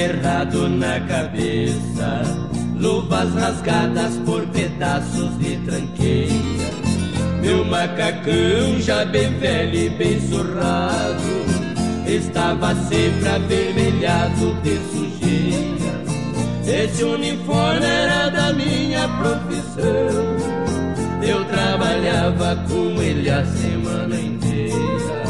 Enterrado na cabeça, luvas rasgadas por pedaços de tranqueira. Meu macacão já bem velho e bem surrado, estava sempre avermelhado de sujeira. Esse uniforme era da minha profissão, eu trabalhava com ele a semana inteira.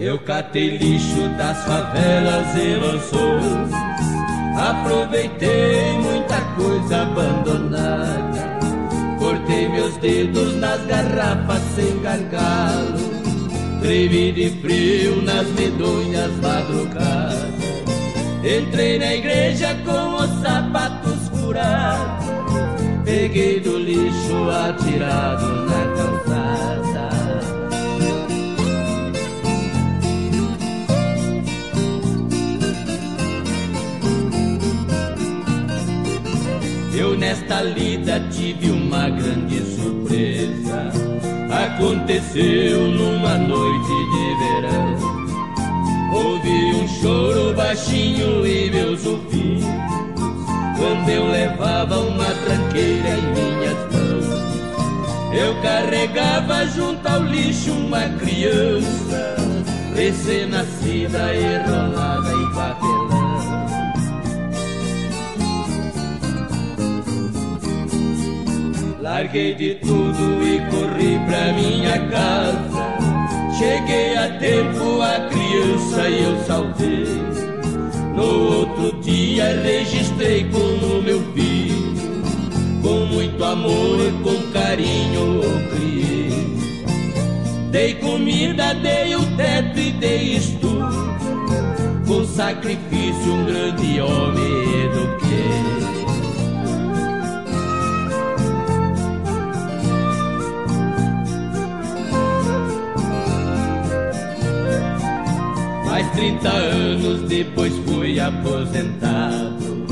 Eu catei lixo das favelas e mansões Aproveitei muita coisa abandonada. Cortei meus dedos nas garrafas sem gargalo. Tremi de frio nas medonhas madrugadas. Entrei na igreja com os sapatos furados. Peguei do lixo atirado na calçada Eu nesta lida tive uma grande surpresa. Aconteceu numa noite de verão. Ouvi um choro baixinho em meus ouvidos. Quando eu levava uma tranqueira em minhas mãos. Eu carregava junto ao lixo uma criança recém-nascida enrolada em papelão. Larguei de tudo e corri pra minha casa. Cheguei a tempo, a criança eu salvei. No outro dia registrei como meu filho. Com muito amor e com carinho o criei. Dei comida, dei o teto e dei estudo. Com sacrifício um grande homem eduquei. 30 anos depois fui aposentado.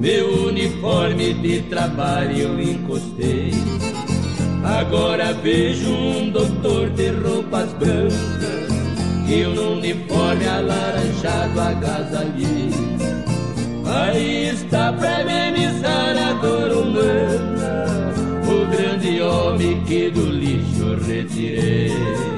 Meu uniforme de trabalho eu encostei. Agora vejo um doutor de roupas brancas e um uniforme alaranjado agasalhei. Aí está pra amenizar a dor humana, o grande homem que do lixo retirei.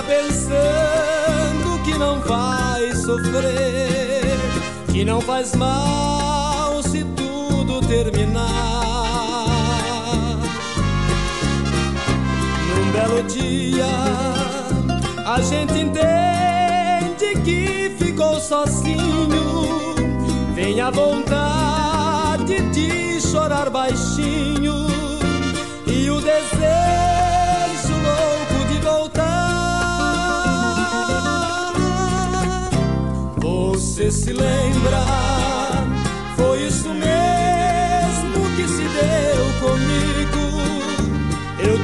Briga pensando que não vai sofrer, que não faz mal se tudo terminar. Num belo dia, a gente entende que ficou sozinho. Vem a vontade de chorar baixinho e o desejo Você se lembra? Foi isso mesmo que se deu comigo.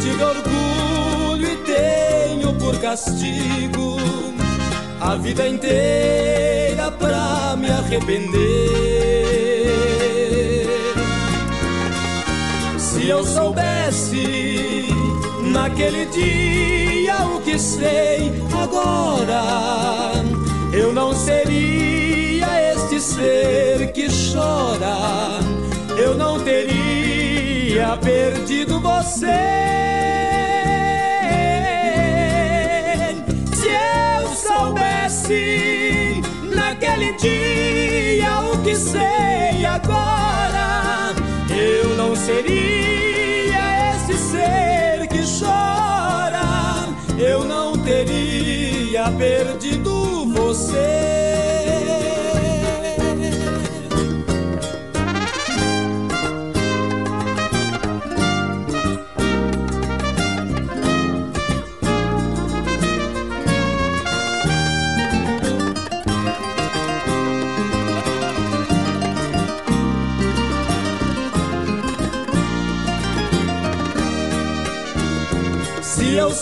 tive orgulho e tenho por castigo a vida inteira pra me arrepender. Se eu soubesse naquele dia o que sei agora, eu não seria ser que chora, eu não teria perdido você. soubesse naquele dia o que sei agora, eu não seria esse ser que chora, eu não teria perdido você.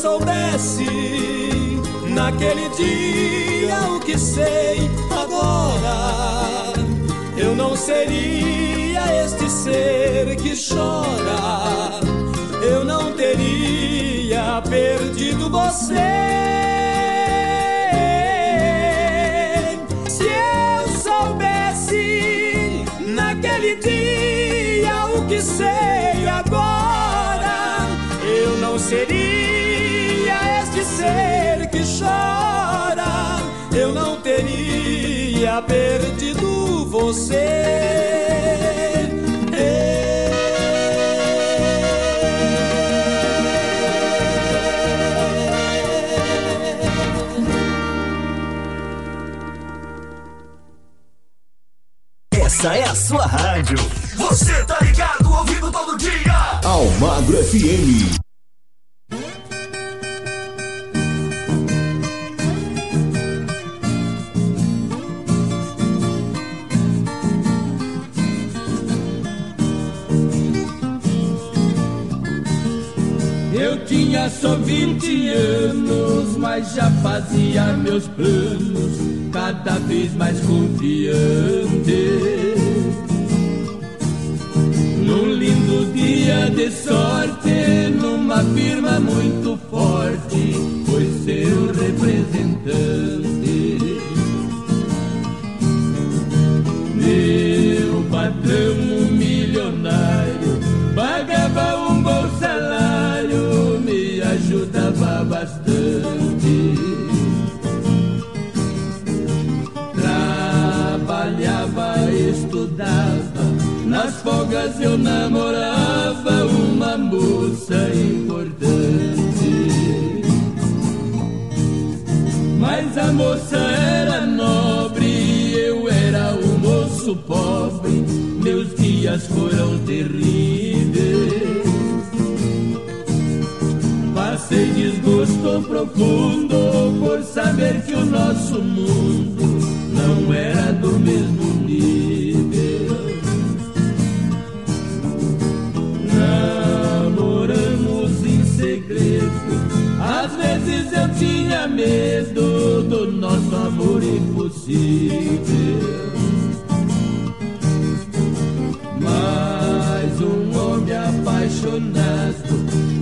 Soubesse naquele dia o que sei agora, eu não seria este ser que chora, eu não teria perdido você. Você. Essa é a sua rádio. Você tá ligado, ouvindo todo dia. Almagro FM. Só 20 anos, mas já fazia meus planos, cada vez mais confiante. Num lindo dia de sorte, numa firma muito forte, foi seu representante. Eu namorava uma moça importante. Mas a moça era nobre, eu era um moço pobre, meus dias foram terríveis. Passei desgosto profundo por saber que o nosso mundo não era do mesmo nível. Vezes eu tinha medo do nosso amor impossível. Mas um homem apaixonado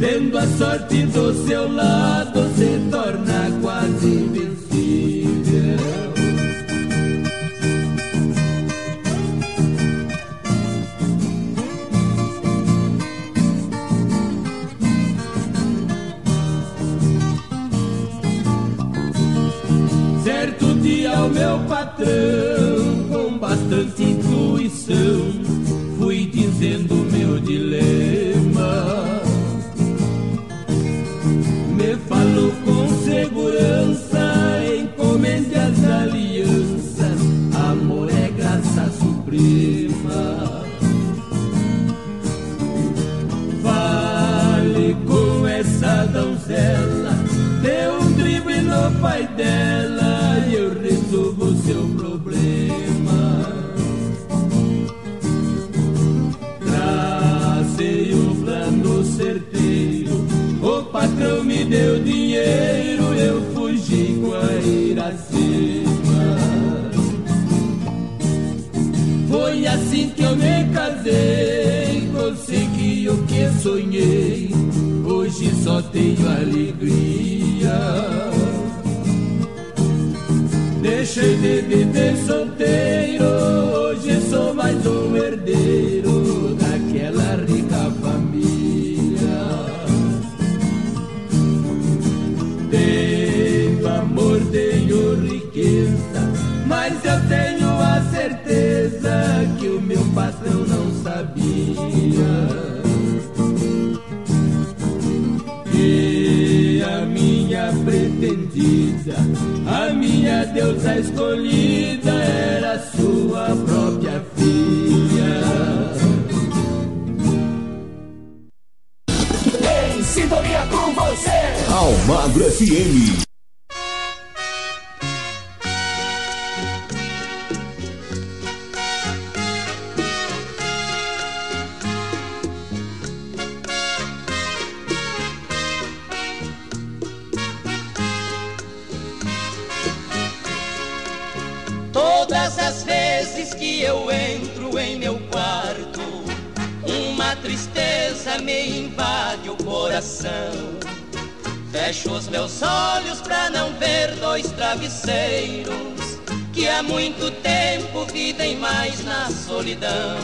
Tendo a sorte do seu lado, se torna quase invencível. Deu dinheiro, eu fugi com a Iracema. Foi assim que eu me casei, consegui o que sonhei. Hoje só tenho alegria. Deixei de viver solteiro, E a minha pretendida, a minha deusa escolhida era sua própria filha. Em sintonia com você. Almagro FM. Entro em meu quarto, uma tristeza me invade o coração. Fecho os meus olhos pra não ver dois travesseiros que há muito tempo vivem mais na solidão.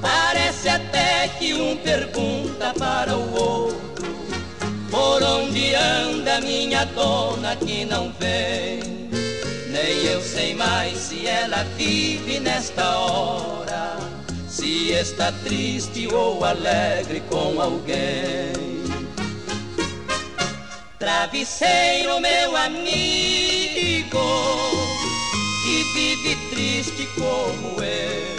Parece até que um pergunta para o outro por onde anda minha dona que não vem. Nem eu sei mais se ela vive nesta hora, se está triste ou alegre com alguém. Travesseiro, meu amigo, que vive triste como eu.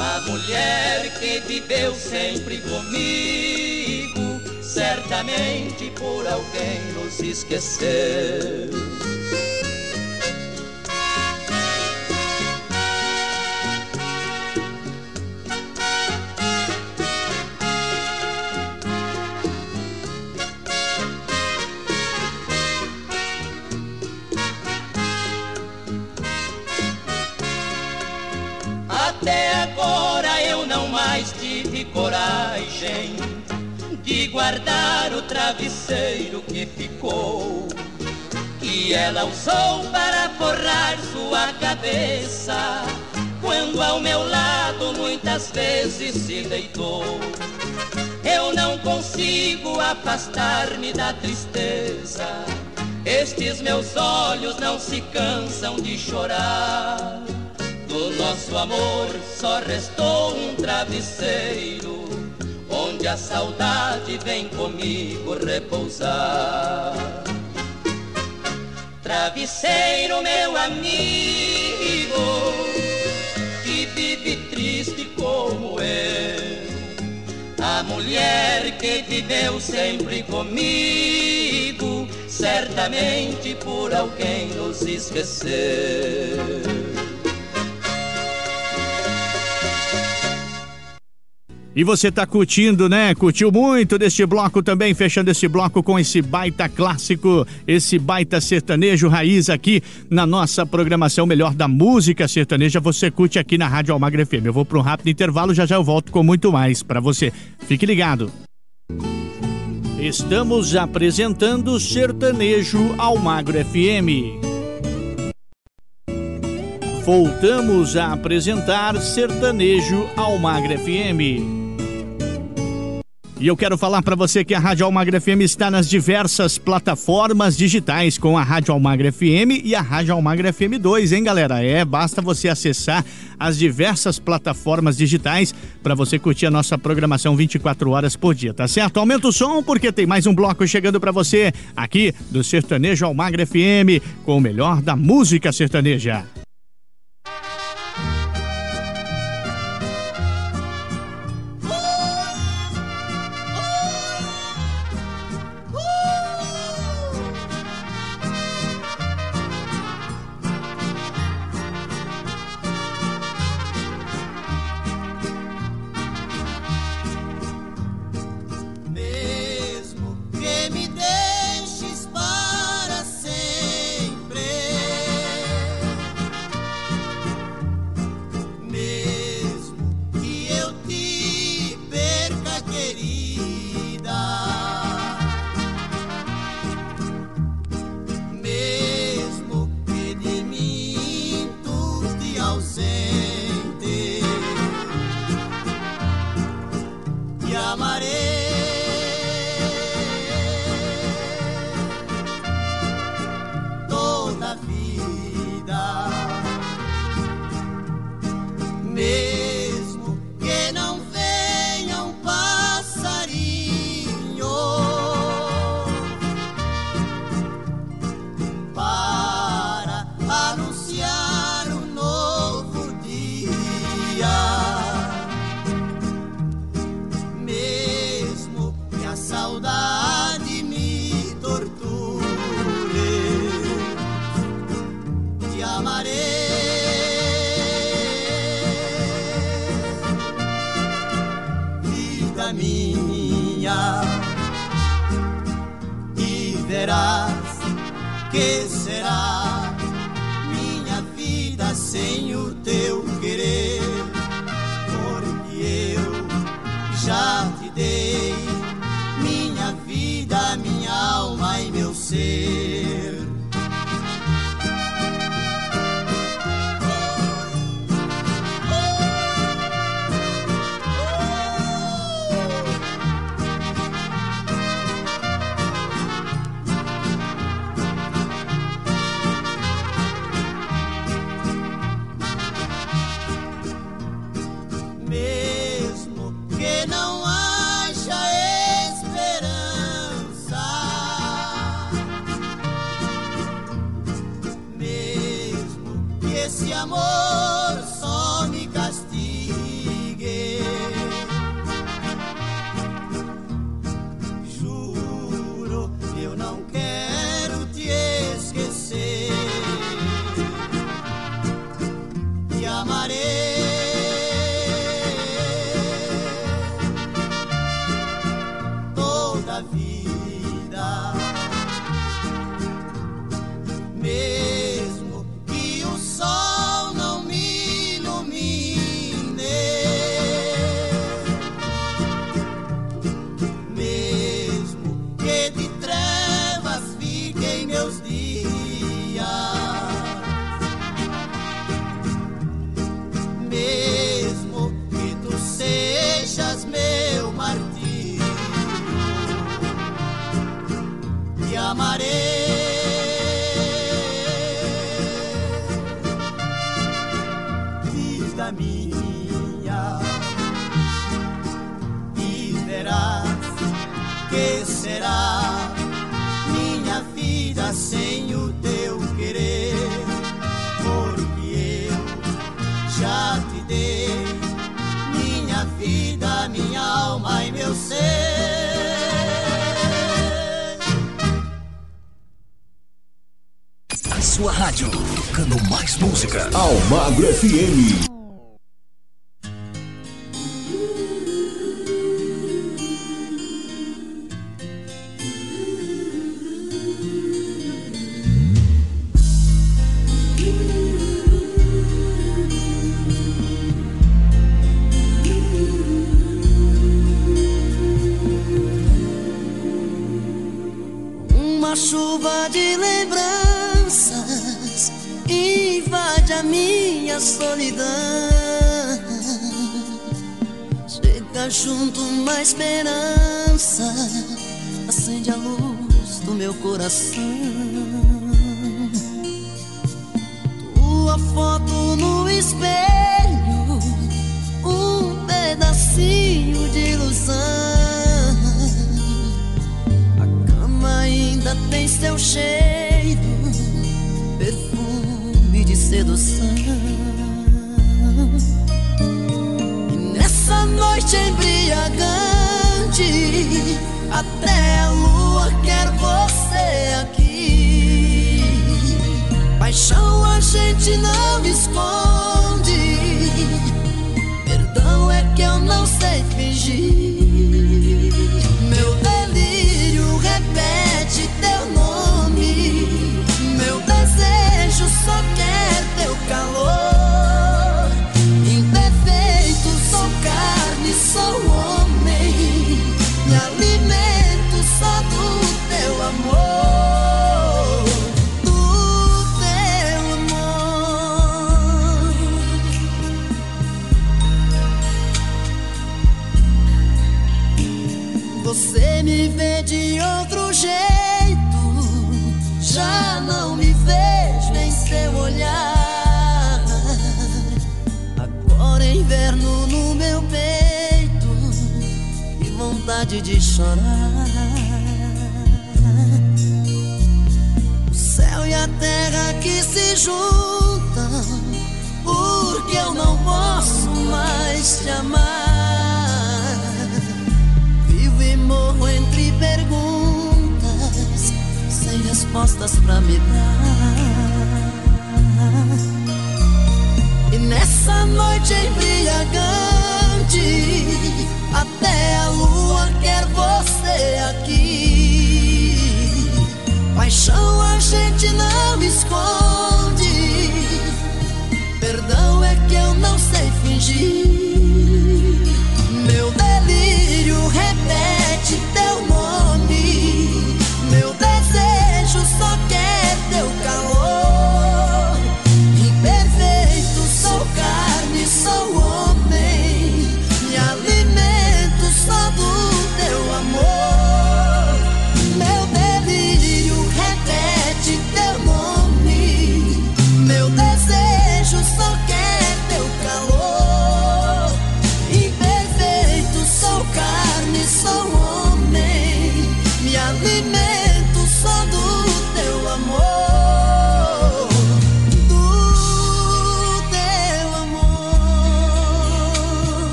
A mulher que viveu sempre comigo, certamente por alguém nos esqueceu. Coragem de guardar o travesseiro que ficou, que ela usou para forrar sua cabeça, quando ao meu lado muitas vezes se deitou. Eu não consigo afastar-me da tristeza. Estes meus olhos não se cansam de chorar. Do nosso amor só restou um travesseiro, onde a saudade vem comigo repousar. Travesseiro, meu amigo, que vive triste como eu. A mulher que viveu sempre comigo, certamente por alguém nos esqueceu. E você tá curtindo, né? Curtiu muito deste bloco também, fechando esse bloco com esse baita clássico, esse baita sertanejo raiz aqui na nossa programação Melhor da Música Sertaneja. Você curte aqui na Rádio Almagra FM. Eu vou para um rápido intervalo, já já eu volto com muito mais para você. Fique ligado. Estamos apresentando Sertanejo Almagro FM. Voltamos a apresentar Sertanejo Almagra FM. E eu quero falar para você que a Rádio Almagra FM está nas diversas plataformas digitais com a Rádio Almagra FM e a Rádio Almagra FM 2, hein, galera? É, basta você acessar as diversas plataformas digitais para você curtir a nossa programação 24 horas por dia, tá certo? Aumenta o som porque tem mais um bloco chegando para você aqui do Sertanejo Almagra FM com o melhor da música sertaneja. Almagro FM.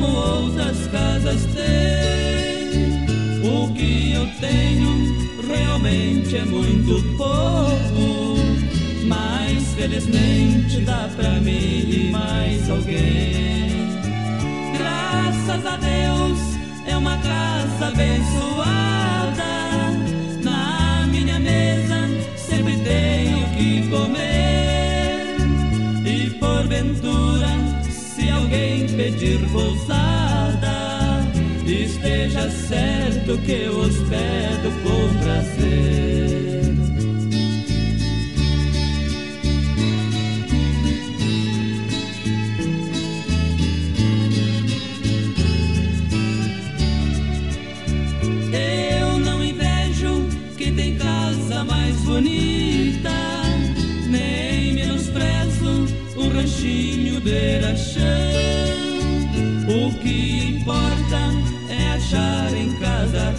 Como outras casas têm. O que eu tenho realmente é muito pouco, mas felizmente dá pra mim e mais alguém. Graças a Deus é uma casa abençoada. Pedir pousada, esteja certo que eu hospedo com prazer.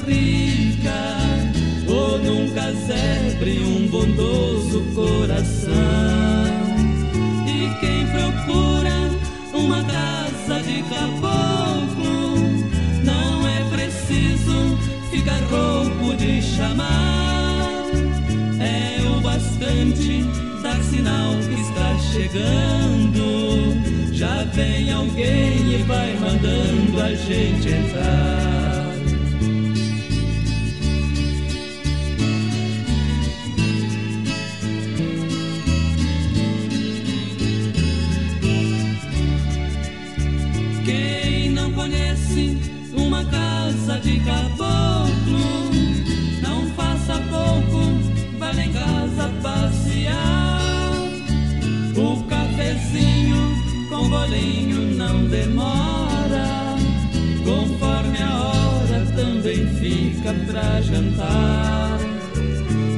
Casa rica, ou num casebre um bondoso coração. E quem procura uma casa de caboclo, não é preciso ficar rouco de chamar. É o bastante dar sinal que está chegando. Já vem alguém e vai mandando a gente entrar. Fica pra jantar.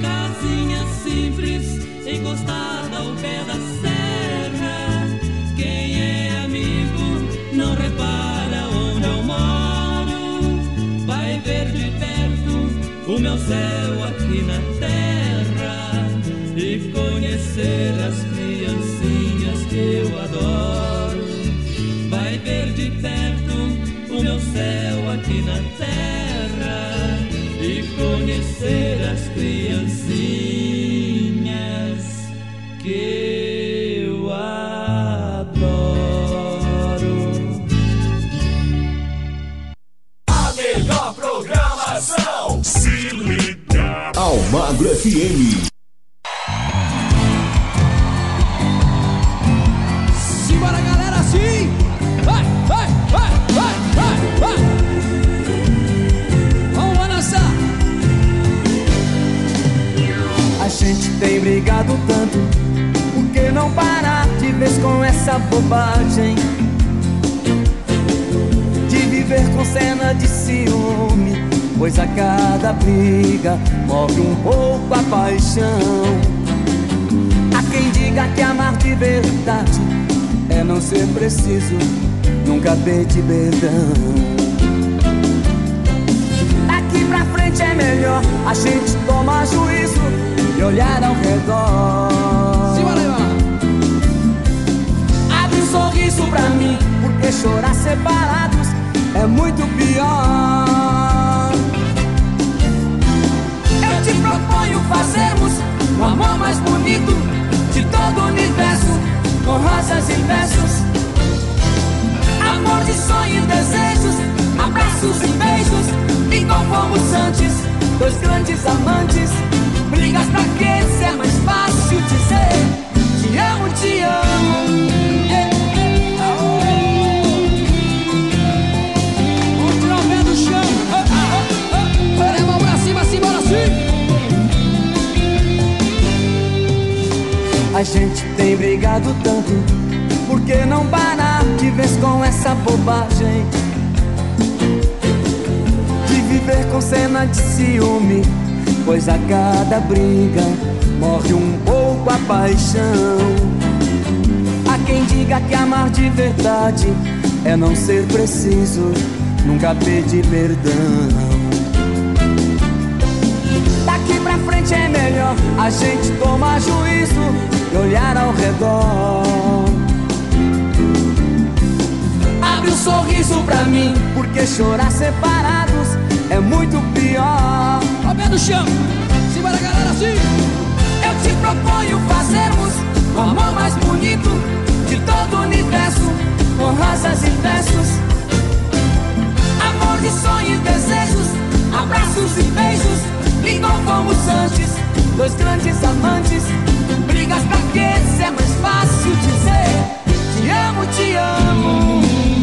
Casinha simples, encostada ao pé da serra. Quem é amigo não repara onde eu moro. Vai ver de perto o meu céu aqui na terra. e conhecer as criancinhas que eu adoro. Vai ver de perto o meu céu conhecer preciso, nunca pedir perdão. Daqui pra frente é melhor a gente tomar juízo e olhar ao redor. Abre um sorriso pra mim, porque chorar separados é muito pior. Eu te proponho fazermos o amor mais bonito de todo o universo, com rosas e versos. De sonho e desejos, abraços e beijos, igual fomos antes, dois grandes amantes. Brigas pra quê? Se é mais fácil dizer Te amo, te amo chão! Ah, ah, ah. Assim! A gente tem brigado tanto, que não parar de vez com essa bobagem? De viver com cena de ciúme, pois a cada briga morre um pouco a paixão. Há quem diga que amar de verdade é não ser preciso, nunca pedir perdão. Daqui pra frente é melhor a gente tomar juízo e olhar ao redor. Abre um sorriso pra mim, porque chorar separados é muito pior. Ó pé do chão! Simbora, galera, assim! Eu te proponho fazermos o amor mais bonito de todo o universo, com rosas e versos. Amor de sonho e desejos, abraços e beijos, igual fomos antes, dois grandes amantes. Brigas pra quê? Se é mais fácil dizer Te amo, te amo.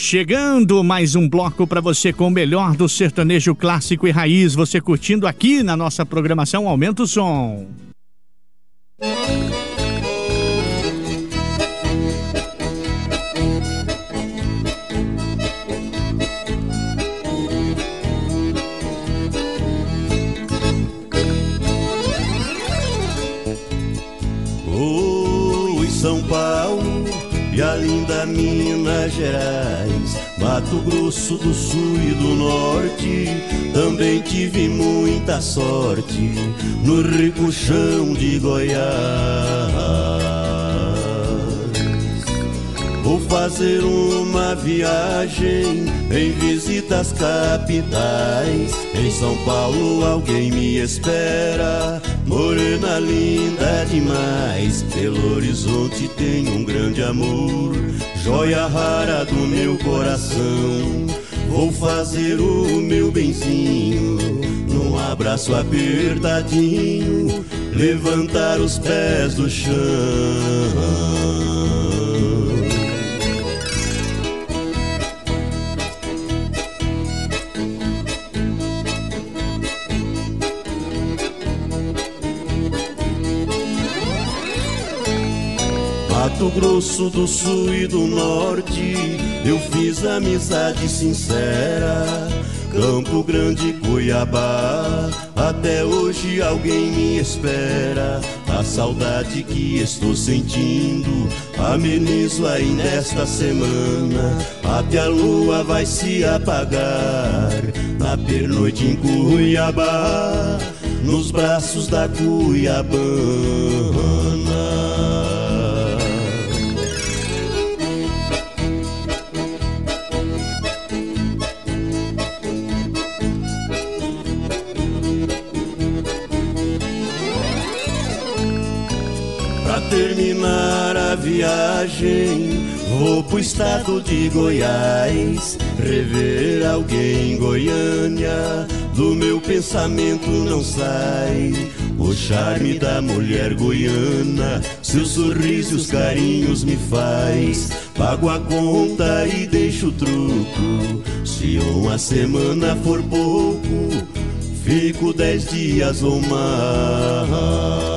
Chegando mais um bloco para você com o melhor do sertanejo clássico e raiz. Você curtindo aqui na nossa programação Aumenta o Som. Mato Grosso do Sul e do Norte, também tive muita sorte no rico chão de Goiás. Vou fazer uma viagem em visitas capitais. Em São Paulo alguém me espera. Morena linda demais. Belo Horizonte tem um grande amor. Joia rara do meu coração. Vou fazer o meu benzinho num abraço apertadinho, levantar os pés do chão. Mato Grosso do Sul e do Norte, eu fiz amizade sincera. Campo Grande, Cuiabá, até hoje alguém me espera. A saudade que estou sentindo, amenizo ainda esta semana. Até a lua vai se apagar, na pernoite em Cuiabá, nos braços da Cuiabana. Vou pro estado de Goiás. Rever alguém em Goiânia, do meu pensamento não sai. O charme da mulher goiana, seu sorriso e os carinhos me faz. Pago a conta e deixo o truco. Se uma semana for pouco, fico dez dias ou mais.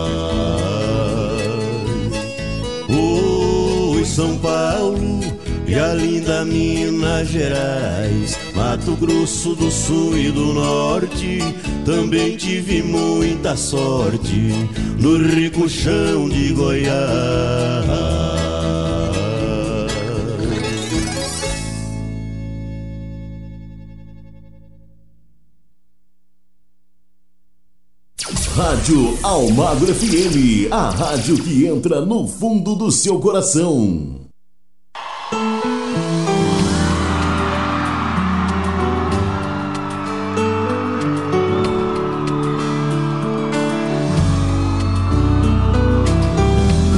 São Paulo e a linda Minas Gerais, Mato Grosso do Sul e do Norte. Também tive muita sorte no rico chão de Goiás. Rádio Almagro FM, a rádio que entra no fundo do seu coração.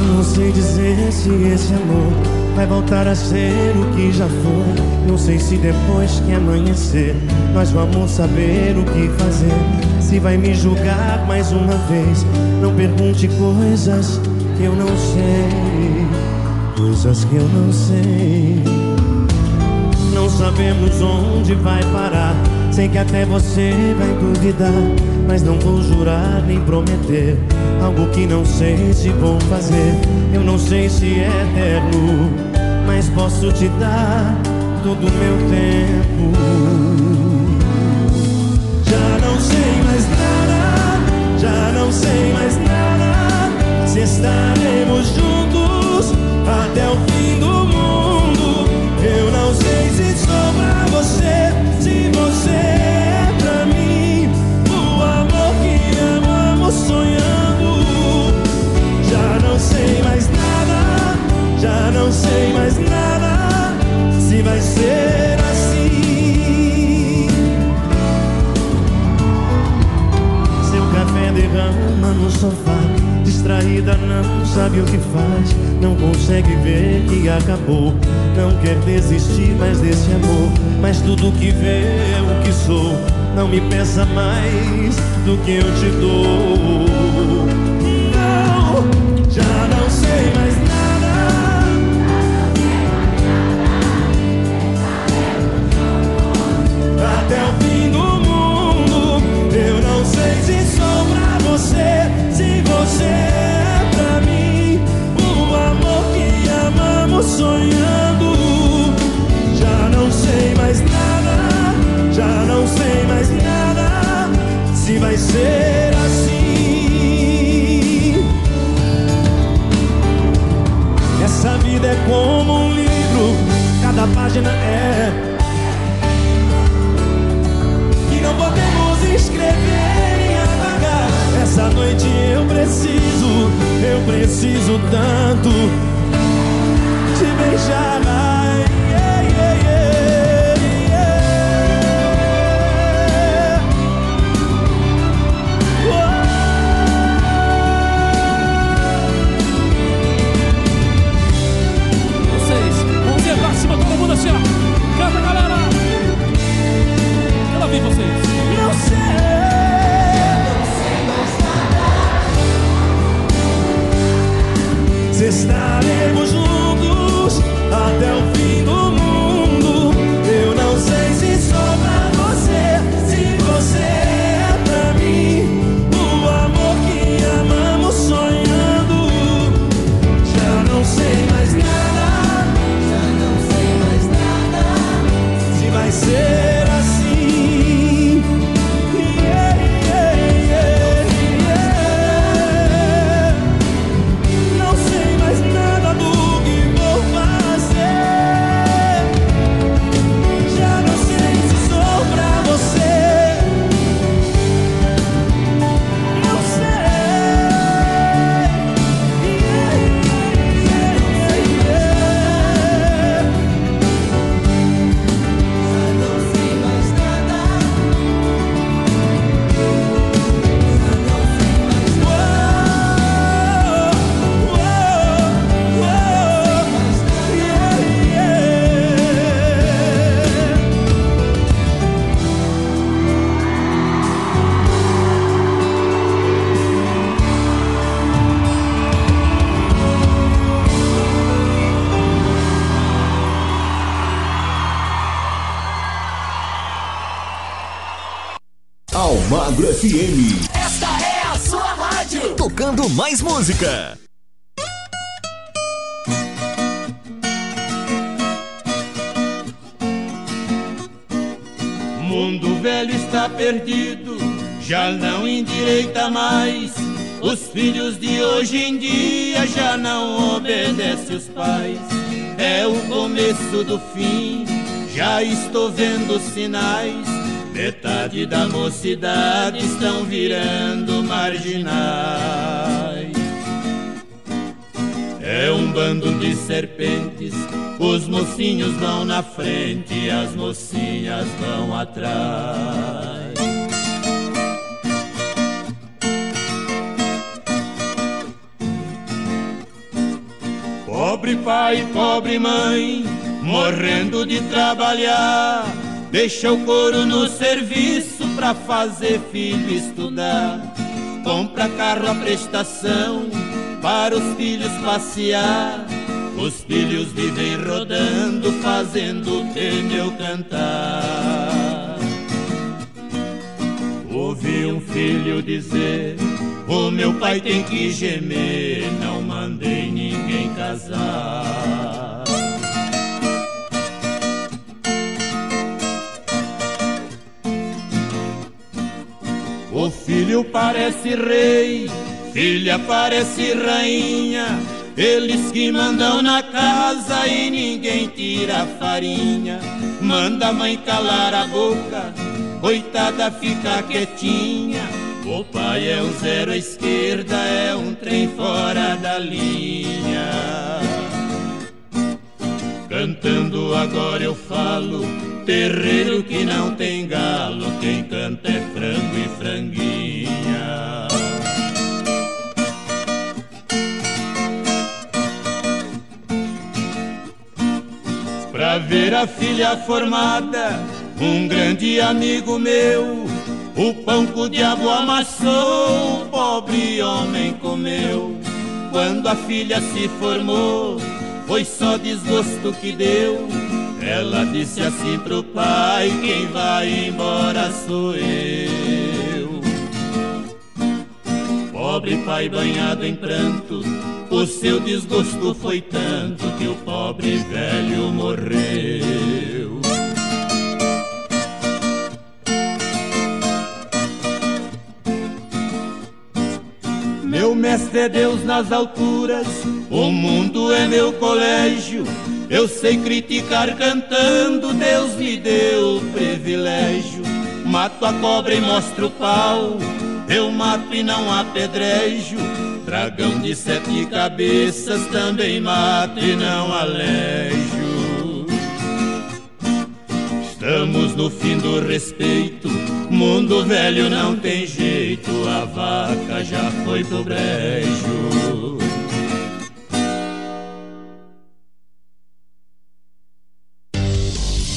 Não sei dizer se esse amor vai voltar a ser o que já foi. Não sei se depois que amanhecer nós vamos saber o que fazer. Se vai me julgar mais uma vez, não pergunte coisas que eu não sei. Coisas que eu não sei. Não sabemos onde vai parar. Sei que até você vai duvidar, mas não vou jurar nem prometer algo que não sei se vou fazer. Eu não sei se é eterno, mas posso te dar todo o meu tempo. Já sei mais nada, já não sei mais nada. Se estaremos juntos até o fim do mundo. Eu não sei se sou pra você, se você é pra mim. O amor que amamos sonhando. Já não sei mais nada, já não sei mais nada. Sofá. Distraída, não sabe o que faz. Não consegue ver que acabou. Não quer desistir mais desse amor. Mas tudo que vê é o que sou. Não me peça mais do que eu te dou. Não, já não sei mais nada. Até o fim do mundo. Eu não sei se sou pra você, você é pra mim o amor que amamos sonhando. Já não sei mais nada, já não sei mais nada se vai ser assim. Essa vida é como um livro, cada página é preciso, eu preciso tanto te beijar. Ai, yeah, yeah, yeah, Vocês, mãozinha pra cima, todo mundo assim, ó. Canta, galera. Quero ouvir vocês. Estaremos juntos até o fim do mundo. FM. Esta é a sua rádio. Tocando mais música. Mundo velho está perdido, já não endireita mais. Os filhos de hoje em dia já não obedecem os pais. É o começo do fim, já estou vendo sinais. Metade da mocidade estão virando marginais. É um bando de serpentes, os mocinhos vão na frente, as mocinhas vão atrás. Pobre pai, pobre mãe, morrendo de trabalhar, deixa o couro no serviço pra fazer filho estudar. Compra carro à prestação para os filhos passear. Os filhos vivem rodando, fazendo pneu cantar. Ouvi um filho dizer: O meu pai tem que gemer, não mandei ninguém casar. Filho parece rei, filha parece rainha. Eles que mandam na casa e ninguém tira a farinha. Manda a mãe calar a boca, coitada fica quietinha. O pai é um zero à esquerda, é um trem fora da linha. Cantando agora eu falo, terreiro que não tem galo, quem canta é frango e franguinha. Ver a filha formada, um grande amigo meu, o pão que o diabo amassou, o pobre homem comeu. Quando a filha se formou, foi só desgosto que deu. Ela disse assim pro pai: Quem vai embora sou eu. Pobre pai banhado em pranto, o seu desgosto foi tanto que o pobre velho morreu. Meu mestre é Deus nas alturas, o mundo é meu colégio. Eu sei criticar cantando, Deus me deu o privilégio. Mato a cobra e mostro o pau, eu mato e não apedrejo. Dragão de sete cabeças também mato e não alejo. Estamos no fim do respeito, mundo velho não tem jeito, a vaca já foi pro brejo.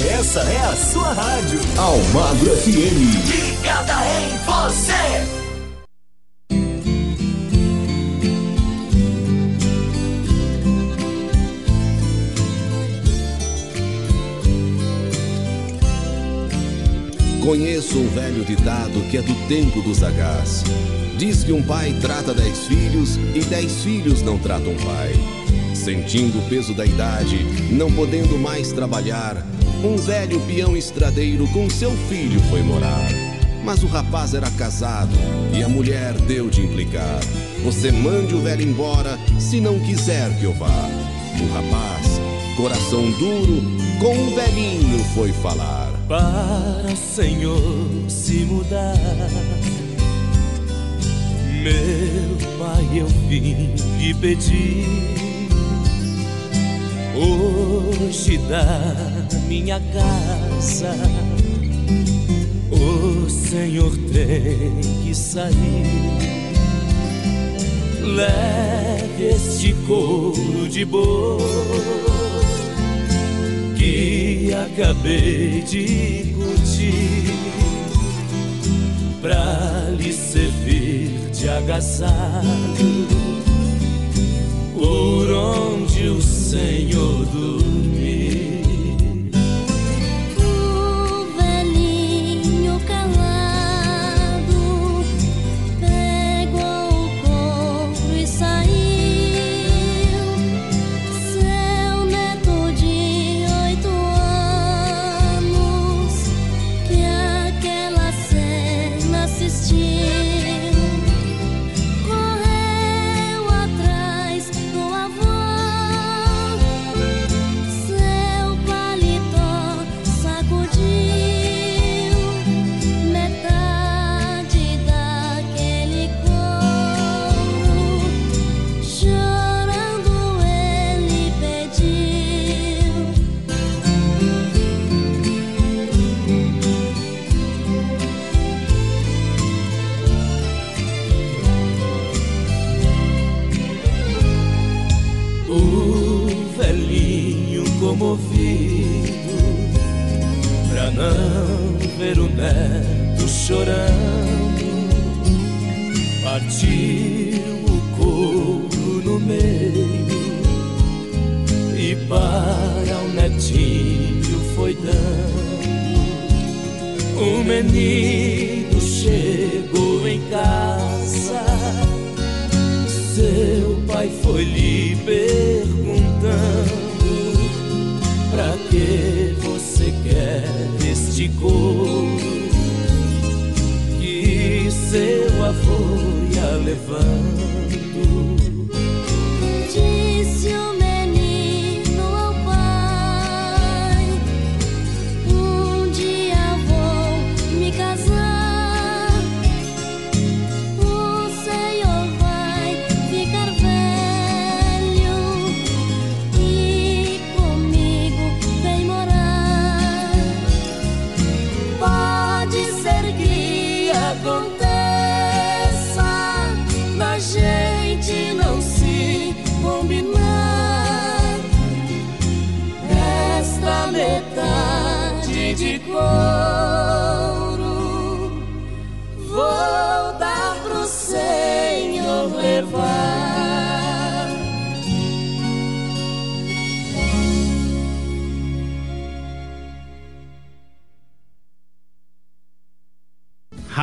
Essa é a sua rádio. Almagro FM. Ligada em você. Conheço um velho ditado que é do tempo do sagaz. Diz que um pai trata dez filhos e dez filhos não tratam um pai. Sentindo o peso da idade, não podendo mais trabalhar, um velho peão estradeiro com seu filho foi morar. Mas o rapaz era casado e a mulher deu de implicar. Você mande o velho embora se não quiser que eu vá. O rapaz, coração duro, com o velhinho foi falar. Para Senhor se mudar, meu pai, eu vim lhe pedir. Hoje da minha casa, o Senhor tem que sair. Leve este couro de boi que acabei de curtir pra lhe servir de agasalho por onde o Senhor dormir.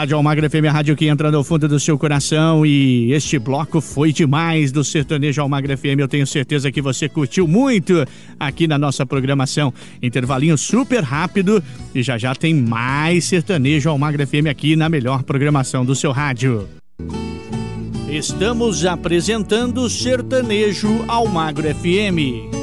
Rádio Almagra FM, a rádio que entra no fundo do seu coração e este bloco foi demais do Sertanejo Almagra FM. Eu tenho certeza que você curtiu muito aqui na nossa programação. Intervalinho super rápido e já já tem mais Sertanejo Almagra FM aqui na melhor programação do seu rádio. Estamos apresentando Sertanejo Almagro FM.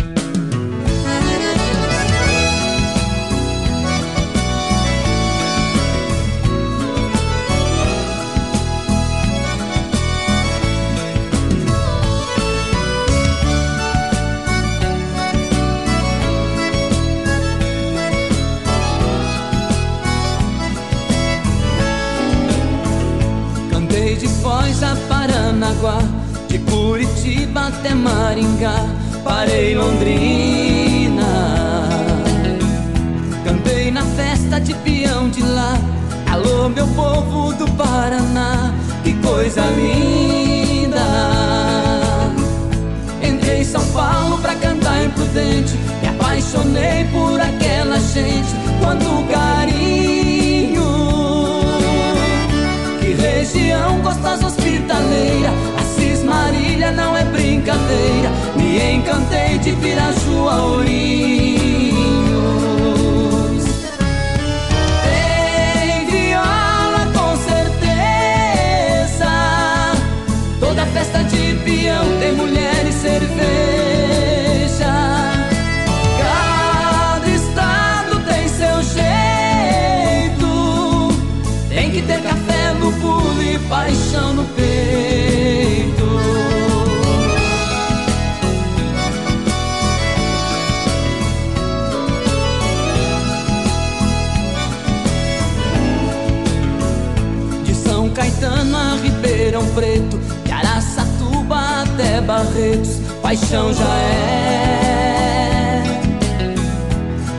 Maringá, parei Londrina. Cantei na festa de peão de lá, alô meu povo do Paraná, que coisa linda. Entrei em São Paulo pra cantar imprudente, me apaixonei por aquela gente, quanto carinho. Que região gostosa hospitaleira Assis Marília não é brincadeira Me encantei de Piraju a Ourinhos Barretos, paixão já é.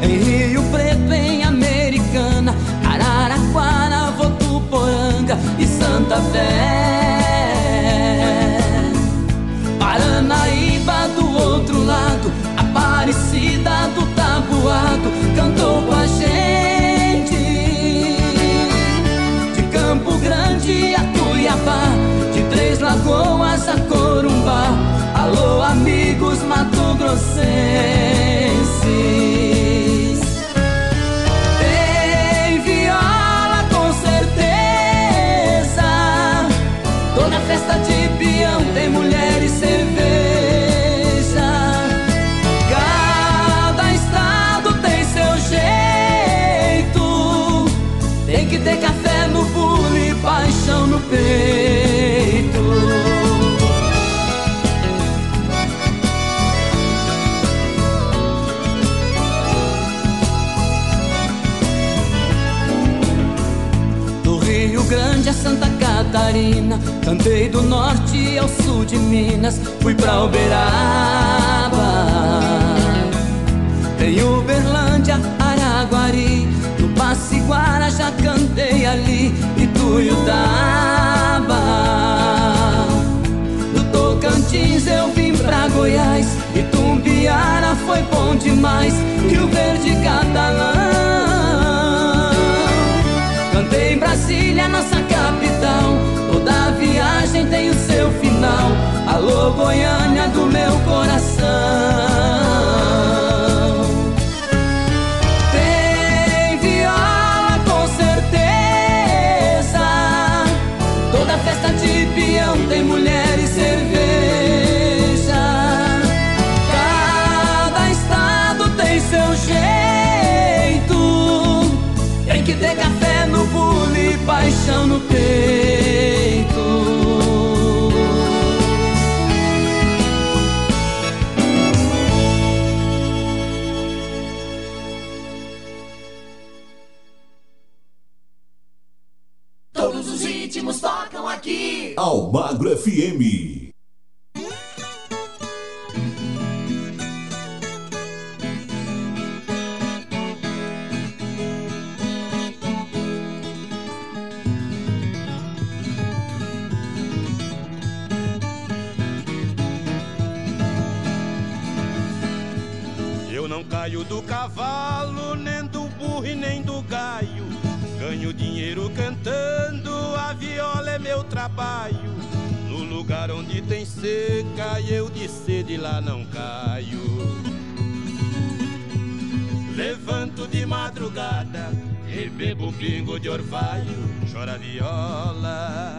Em Rio Preto, em Americana, Araraquara, Votuporanga e Santa Fé. Paranaíba do outro lado, Aparecida do Tabuado, mato-grossenses. Tem viola com certeza. Toda festa de Catarina, cantei do norte ao sul de Minas, fui pra Uberaba. Tem Uberlândia, Araguari, no Passiguara já cantei ali, Ituiutaba. Do Tocantins eu vim pra Goiás, Itumbiara foi bom demais, Rio Verde Catalã. Cantei em Brasília, nossa viagem tem o seu final. Alô, Goiânia do meu coração. Almagro FM. Eu não caio do cavalo, nem do burro e nem do gaio. Ganho dinheiro cantando, meu trabalho. No lugar onde tem seca eu de sede lá não caio. Levanto de madrugada e bebo pingo de orvalho, chora viola.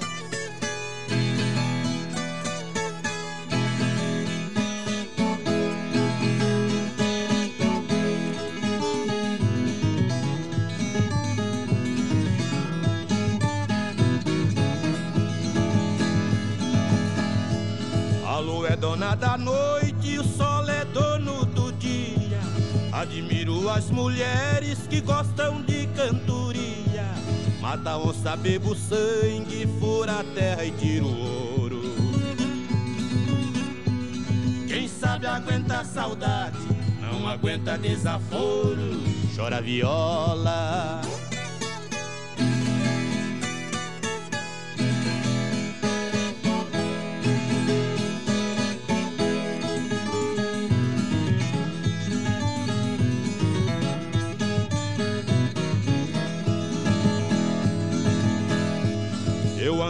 Lua é dona da noite, o sol é dono do dia. Admiro as mulheres que gostam de cantoria. Mata onça, bebo sangue, fura a terra e tira o ouro. Quem sabe aguenta saudade, não aguenta desaforo. Chora viola.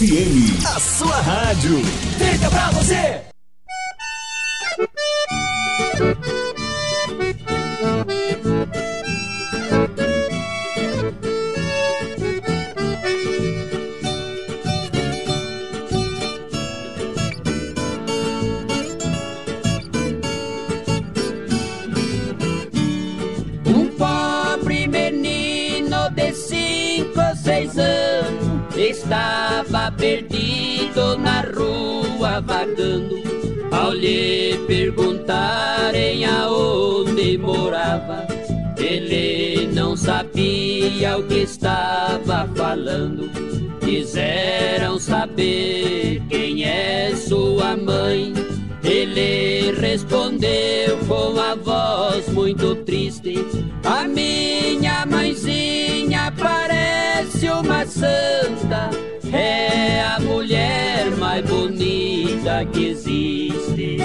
FM. A sua rádio. Fica pra você! Vagando. Ao lhe perguntarem aonde morava, ele não sabia o que estava falando. Quiseram saber quem é sua mãe. Ele respondeu com a voz muito triste: A minha mãezinha parece uma santa, é a mulher mais bonita que existe.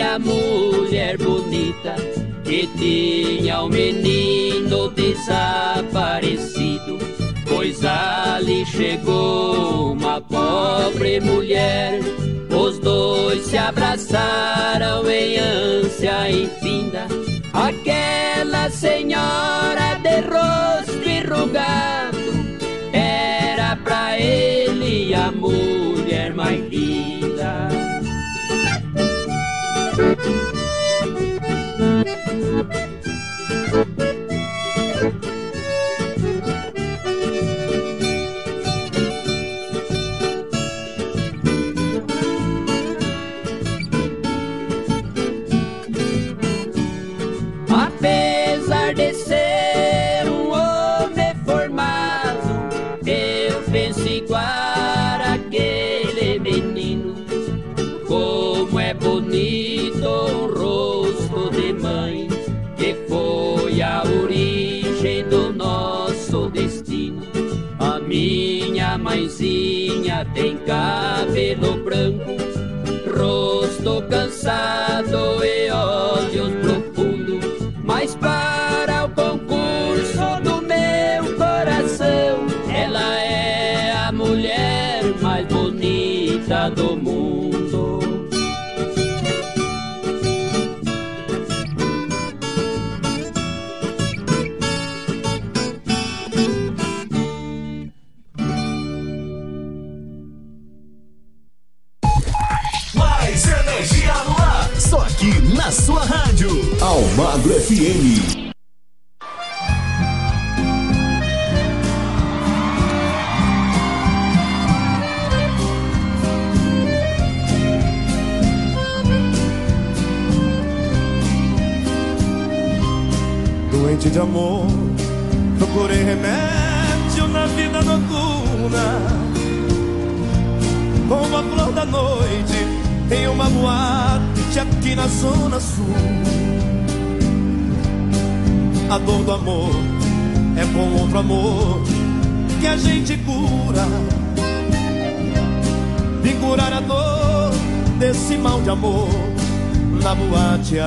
A mulher bonita que tinha o menino desaparecido, pois ali chegou uma pobre mulher. Os dois se abraçaram em ânsia infinda. Aquela senhora de rosto enrugado era pra ele a mulher mais linda. Mãezinha tem cabelo branco, rosto cansado e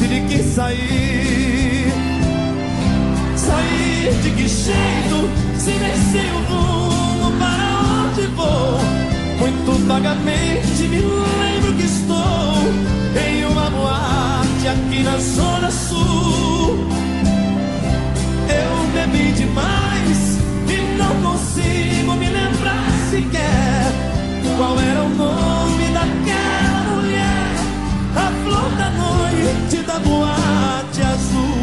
tive que sair. Sair de que jeito, se nem sei o rumo para onde vou. Muito vagamente me lembro que estou em uma boate aqui na Zona Sul. Eu bebi demais e não consigo me lembrar sequer qual era o nome daquela mulher, a flor da noite boate azul.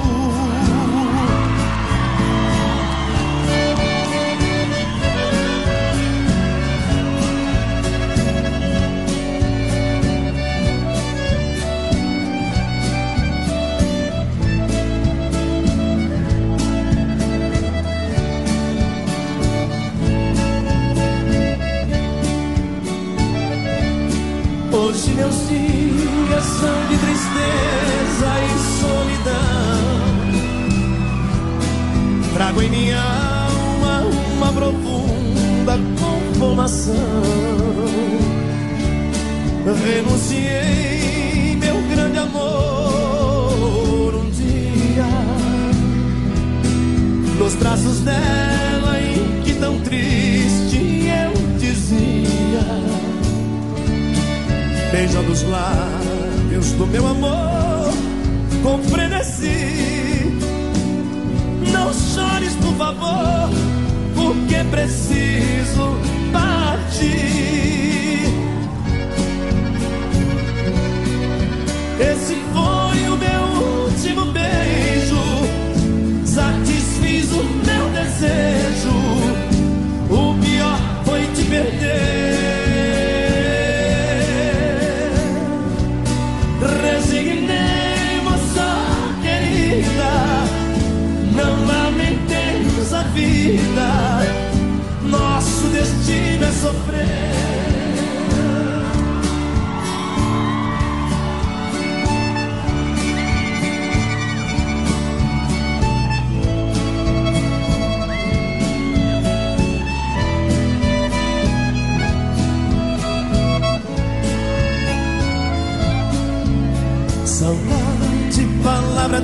Hoje meus dias são de tristeza e solidão. Trago em minha alma uma profunda conformação. Renunciei meu grande amor um dia nos braços dela em que tão triste eu dizia beijando os lábios do meu amor com frenesi. Não chores, por favor, porque preciso partir. Esse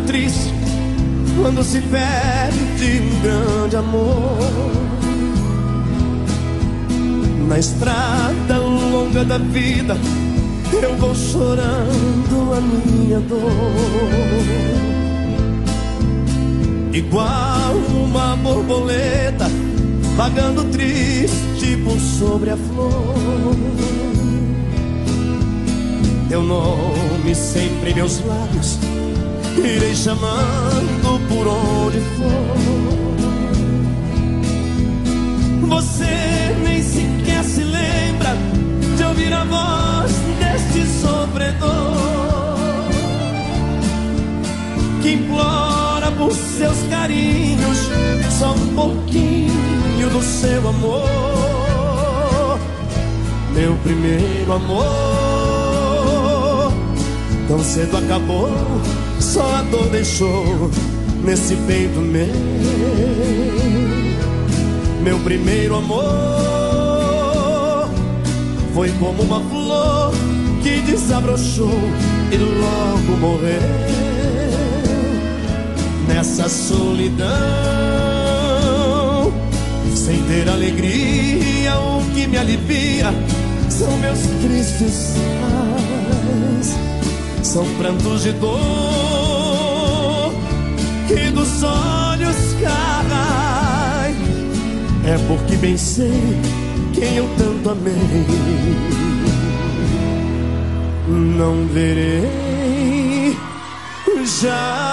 triste, quando se perde um grande amor. Na estrada longa da vida, eu vou chorando a minha dor. Igual uma borboleta, vagando triste por sobre a flor. Teu nome sempre em meus lábios, irei chamando por onde for. Você nem sequer se lembra de ouvir a voz deste sofredor que implora por seus carinhos só um pouquinho do seu amor, meu primeiro amor. Tão cedo acabou, só a dor deixou nesse peito meu, meu primeiro amor. Foi como uma flor que desabrochou e logo morreu nessa solidão, sem ter alegria. O que me alivia são meus tristes pais, são prantos de dor que dos olhos caem. É porque bem sei quem eu tanto amei. Não verei jamais.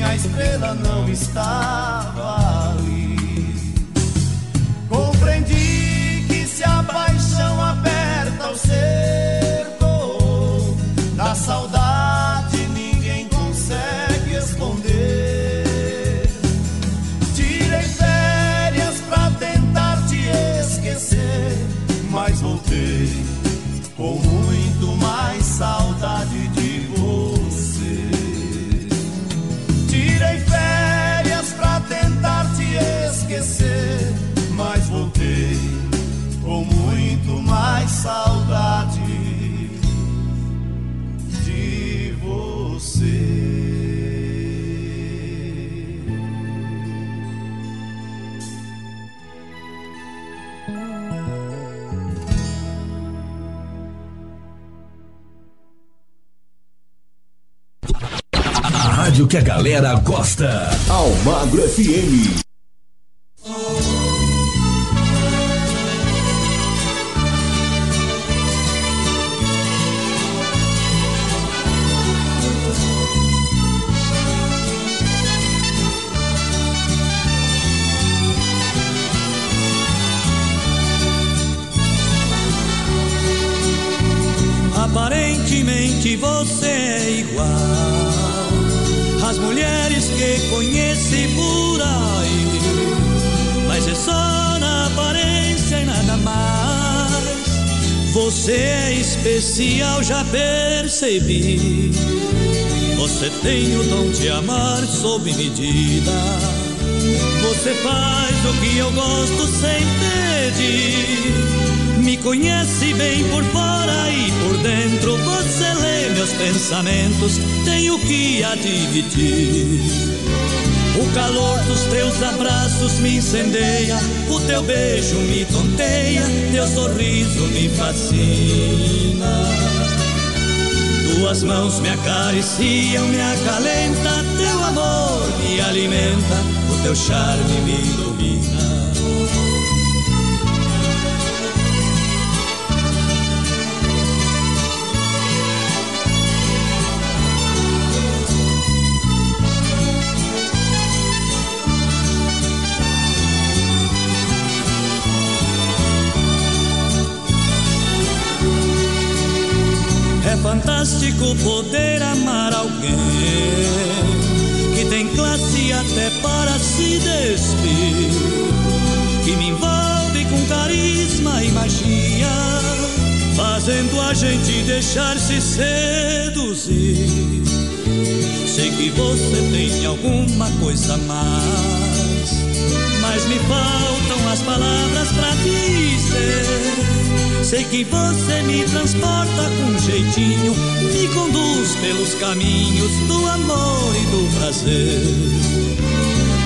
minha estrela não estava. Que a galera gosta. Almagro FM. Especial, já percebi. Você tem o dom de amar sob medida. Você faz o que eu gosto sem pedir. Me conhece bem por fora e por dentro. Você lê meus pensamentos, tenho que admitir. O calor dos teus abraços me incendeia, o teu beijo me tonteia, teu sorriso me fascina. Tuas mãos me acariciam, me acalenta, teu amor me alimenta, o teu charme me fantástico poder amar alguém que tem classe até para se despir, que me envolve com carisma e magia, fazendo a gente deixar-se seduzir. Sei que você tem alguma coisa a mais, mas me faltam as palavras pra dizer. Sei que você me transporta com jeitinho, me conduz pelos caminhos do amor e do prazer.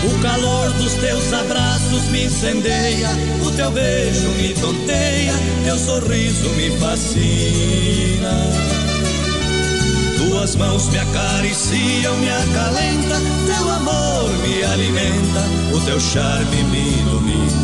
O calor dos teus abraços me incendeia, o teu beijo me tonteia, teu sorriso me fascina. Tuas mãos me acariciam, me acalenta, teu amor me alimenta, o teu charme me ilumina.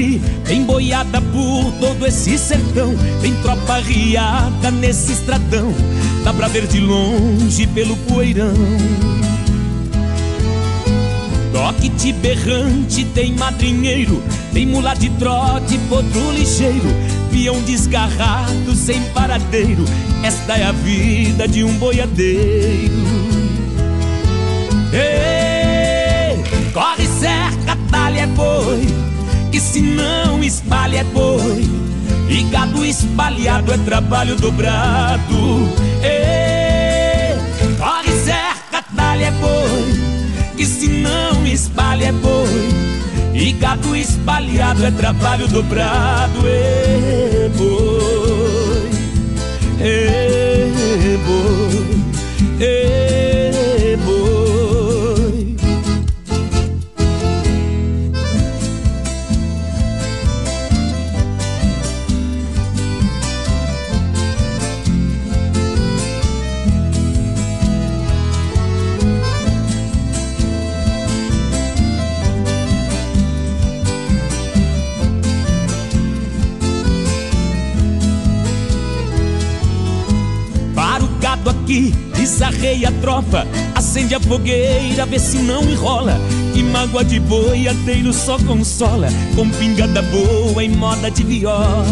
Ali, tem boiada por todo esse sertão. Tem tropa riada nesse estradão, dá pra ver de longe pelo poeirão. Toque berrante, tem madrinheiro, tem mula de trote, potro ligeiro, peão desgarrado sem paradeiro. Esta é a vida de um boiadeiro. Ei, corre cerca, talha é boi, que se não espalha é boi. E gado espalhado é trabalho dobrado. Ei, corre cerca, talha é boi, que se não espalha é boi. E gado espalhado é trabalho dobrado, é boi, é desarreia a tropa Acende a fogueira, vê se não enrola. Que mágoa de boiadeiro só consola Com pingada boa em moda de viola.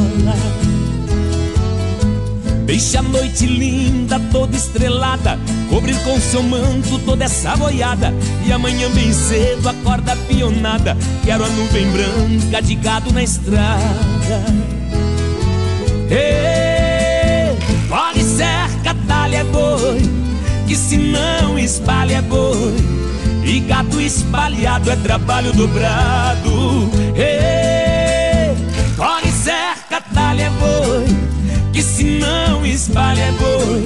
Deixa a noite linda, toda estrelada Cobrir com seu manto toda essa boiada. E amanhã bem cedo acorda pionada Quero a nuvem branca de gado na estrada. Ê, Corre, cerca, talha boi Que se não espalha é boi E gato espalhado é trabalho dobrado. Ê, Corre, cerca, talha é boi Que se não espalha é boi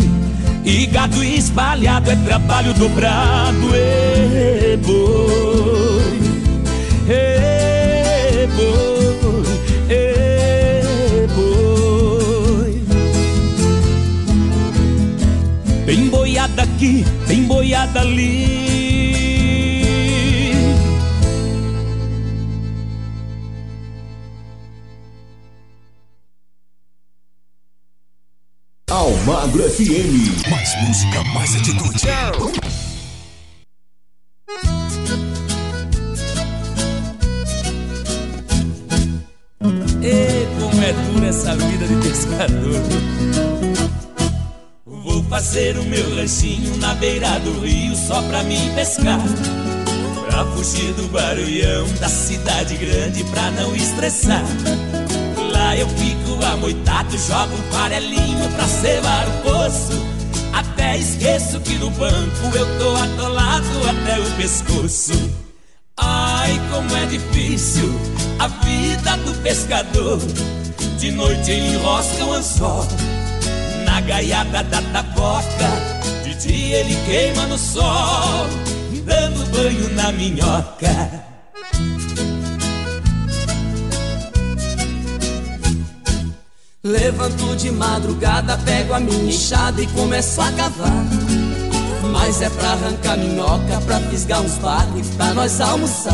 E gado espalhado é trabalho dobrado. Ê, boi. Ê, boi aqui, tem boiada ali. Almagro FM. Mais música, mais atitude. E como é dura essa vida de pescador. Vou fazer o meu na beira do rio só pra mim pescar. Pra fugir do barulhão da cidade grande pra não estressar. Lá eu fico amoitado, jogo um farelinho pra cevar o poço. Até esqueço que no banco eu tô atolado até o pescoço. Ai, como é difícil a vida do pescador. De noite enrosca o anzol na gaiada da taboca. Dia ele queima no sol, dando banho na minhoca. Levanto de madrugada, pego a minha enxada e começo a cavar. Mas é pra arrancar minhoca, pra fisgar uns bagos e pra nós almoçar.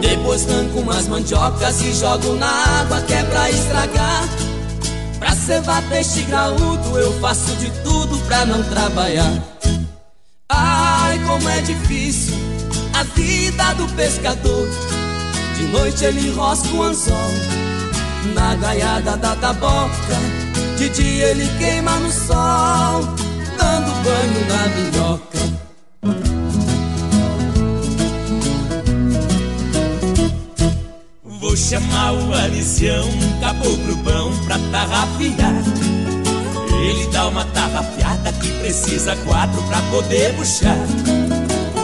Depois arranco umas mandiocas e jogo na água que é pra estragar. Pra cevar peixe graúdo, eu faço de tudo pra não trabalhar. Ai, como é difícil a vida do pescador. De noite ele enrosca o anzol na gaiada da taboca. De dia ele queima no sol, dando banho na minhoca. Chamar o alicião, um caboclo bom pra tarrafiar. Ele dá uma tarrafiada que precisa quatro pra poder puxar.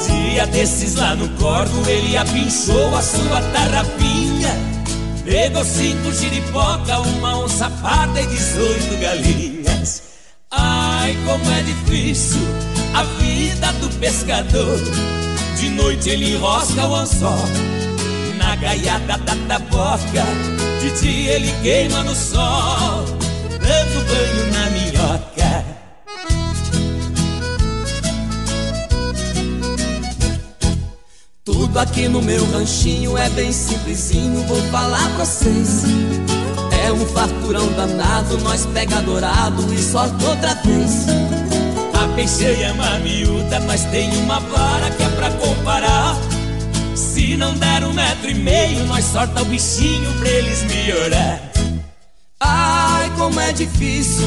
Dia desses lá no corvo, ele apinchou a sua tarrafinha. Pegou cinco giripoca, uma onça parda e dezoito galinhas. Ai, como é difícil a vida do pescador. De noite ele enrosca o anzol na gaiada da taboca. De dia ele queima no sol, dando banho na minhoca. Tudo aqui no meu ranchinho é bem simplesinho, vou falar pra vocês. É um farturão danado, nós pega dourado e solta outra vez. A peixeira miúda, nós tem uma vara que é pra comparar. Se não der um metro e meio, nós sorta o bichinho pra eles melhorar. Ai, como é difícil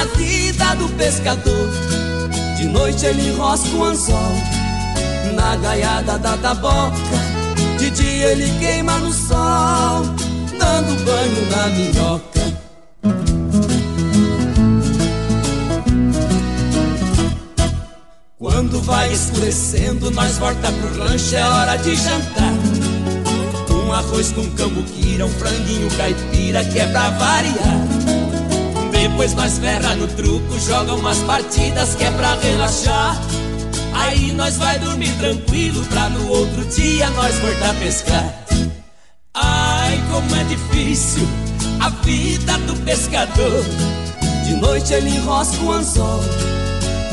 a vida do pescador. De noite ele enrosca o anzol na gaiada da taboca. De dia ele queima no sol, dando banho na minhoca. Vai escurecendo, nós volta pro rancho, é hora de jantar. Um arroz com cambuquira, um franguinho caipira, que é pra variar. Depois nós ferra no truco, joga umas partidas, que é pra relaxar. Aí nós vai dormir tranquilo, pra no outro dia nós voltar a pescar. Ai, como é difícil a vida do pescador. De noite ele enrosca o anzol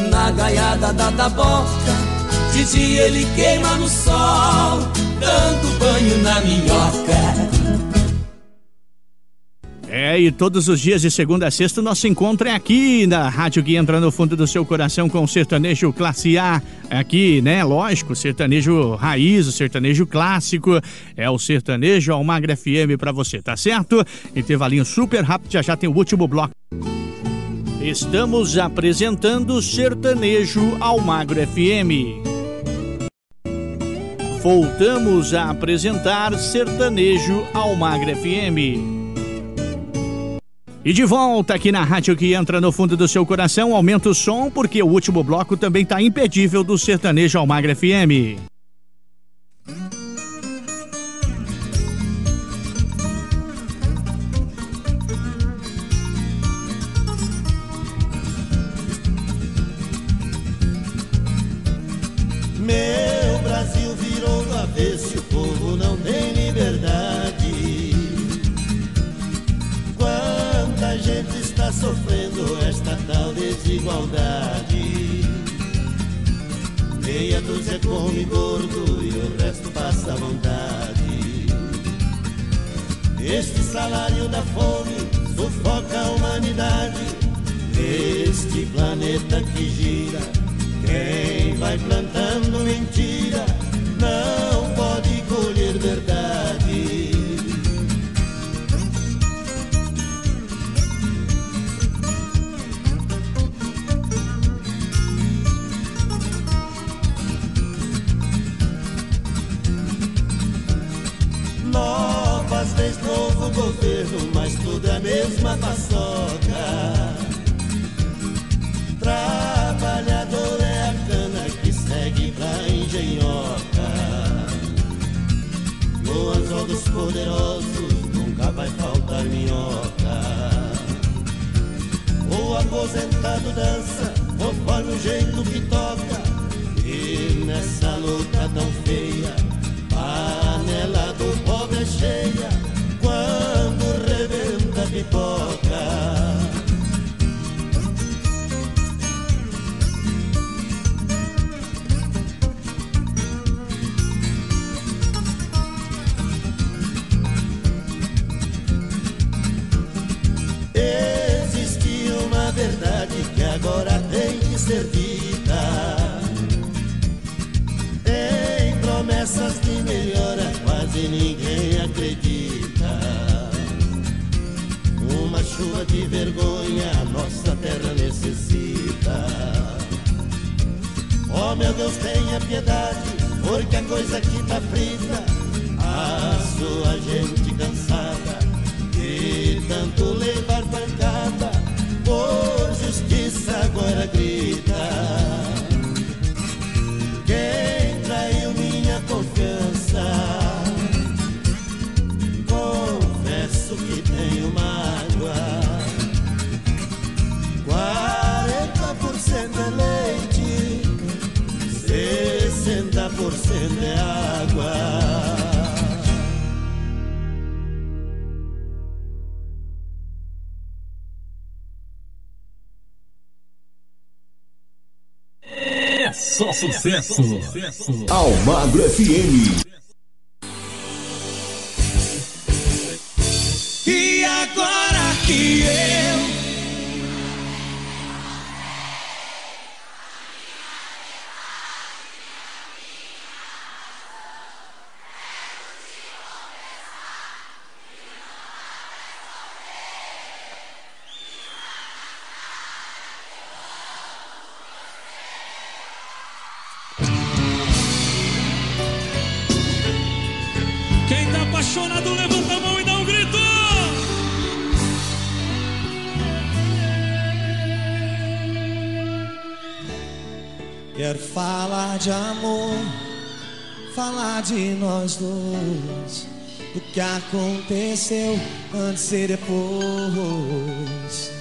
na gaiada da taboca. De dia ele queima no sol, dando banho na minhoca. É, e todos os dias de segunda a sexta, nosso encontro é aqui na rádio que entra no fundo do seu coração com o sertanejo classe A. Aqui, né? Lógico, sertanejo raiz, o sertanejo clássico. É o sertanejo Almagra FM pra você, tá certo? Intervalinho super rápido, já já tem o último bloco. Estamos apresentando Sertanejo Almagro FM. Voltamos a apresentar Sertanejo Almagro FM. E de volta aqui na rádio que entra no fundo do seu coração, aumenta o som porque o último bloco também tá imperdível do Sertanejo Almagro FM. Desigualdade. Meia dúzia come gordo e o resto passa vontade. Este salário da fome sufoca a humanidade. Este planeta que gira, quem vai plantando mentira não pode colher verdade. Governo, mas tudo é a mesma paçoca. Trabalhador é a cana que segue pra engenhoca. No dos poderosos nunca vai faltar minhoca. O aposentado dança conforme o jeito que toca. E nessa luta tão feia, panela do pobre é cheia. Pipoca. Existe uma verdade que agora tem que ser dita. Em promessas de melhora quase ninguém acredita. Chuva de vergonha a nossa terra necessita. Oh meu Deus, tenha piedade, porque a coisa aqui tá frita. A sua gente cansada de tanto levar pancada, por justiça agora grita. Sucesso. Almagro FM. E agora que eu de amor, falar de nós dois, do que aconteceu antes e depois.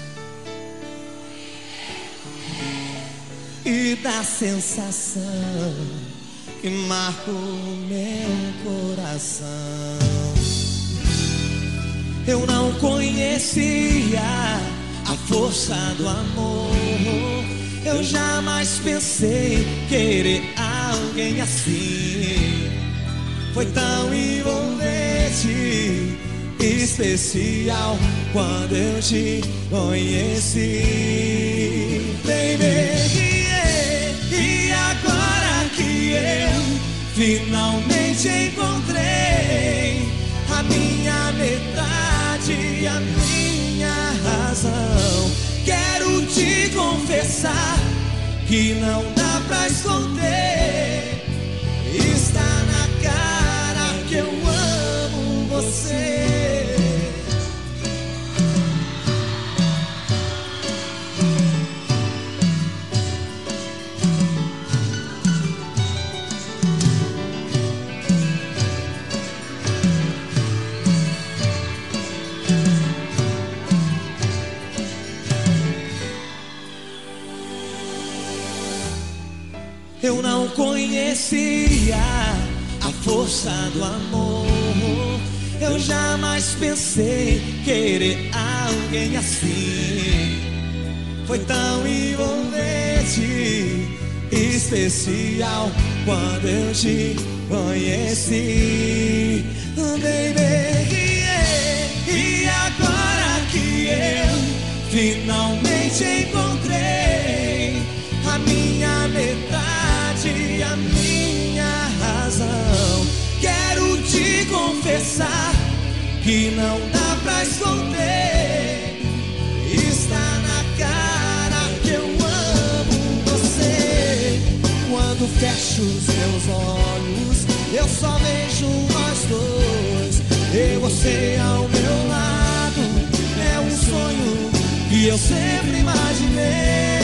E da sensação que marca o meu coração. Eu não conhecia a força do amor. Eu jamais pensei querer alguém assim. Foi tão envolvente, especial quando eu te conheci. Baby, yeah. e agora que eu finalmente encontrei a minha metade, confessar que não dá pra esconder. Está na cara que eu amo você. Eu não conhecia a força do amor. Eu jamais pensei querer alguém assim. Foi tão envolvente, especial quando eu te conheci. Baby, yeah. e agora que eu finalmente encontrei a minha metade, a minha razão. Quero te confessar que não dá pra esconder. Está na cara que eu amo você. Quando fecho os meus olhos, eu só vejo nós dois. E você ao meu lado é um sonho que eu sempre imaginei.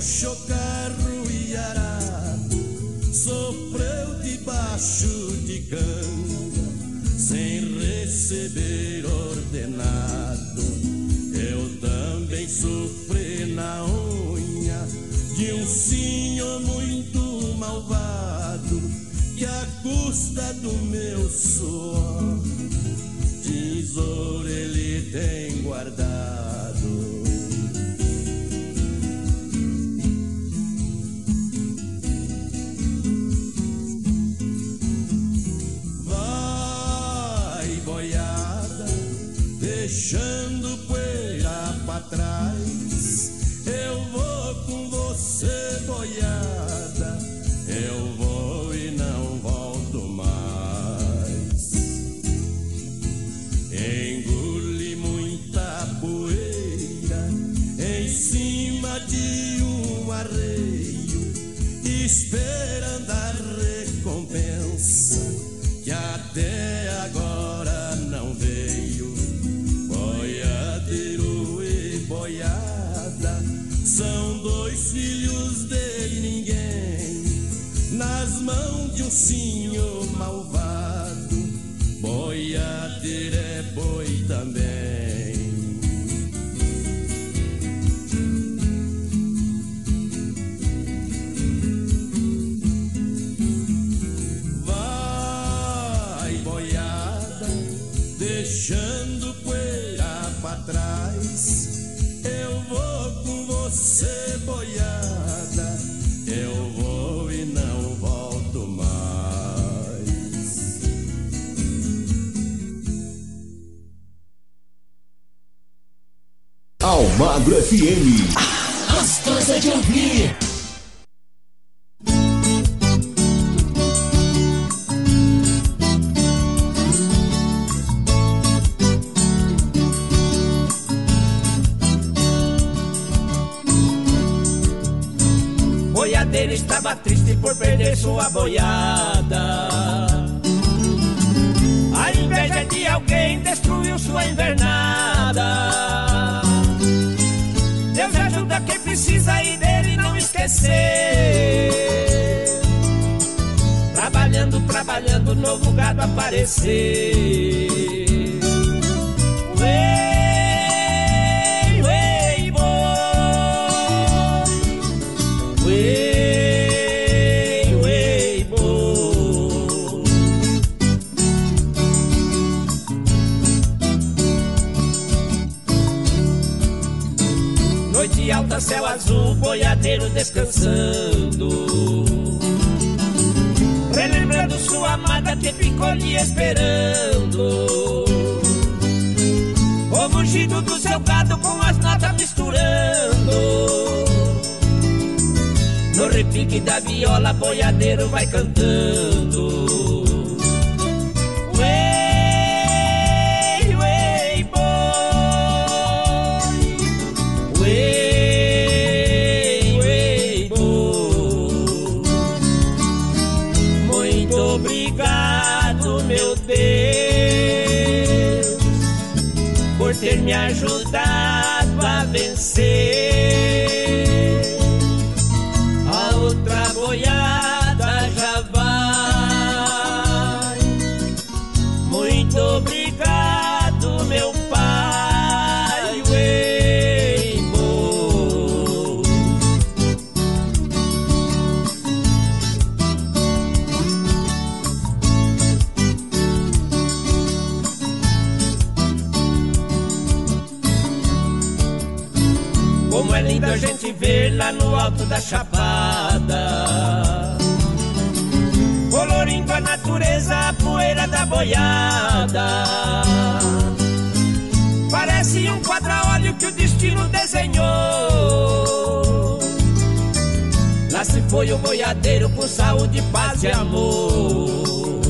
Puxou carro e arado, sofreu debaixo de canga, sem receber ordenado. Eu também sofri na unha de um senhor muito malvado, que a custa do meu suor, tesouro ele tem guardado. Esperando Almagro FM. Gostosa de ouvir. Boiadeiro estava triste por perder sua boiada. Precisa e dele não esquecer. Trabalhando, trabalhando, novo gado aparecer. Céu azul, boiadeiro descansando. Relembrando sua amada que ficou lhe esperando. O mugido do seu gado com as notas misturando. No repique da viola, boiadeiro vai cantando. Da chapada. Colorindo a natureza, a poeira da boiada. Parece um quadra-óleo que o destino desenhou. Lá se foi o boiadeiro com saúde, paz e amor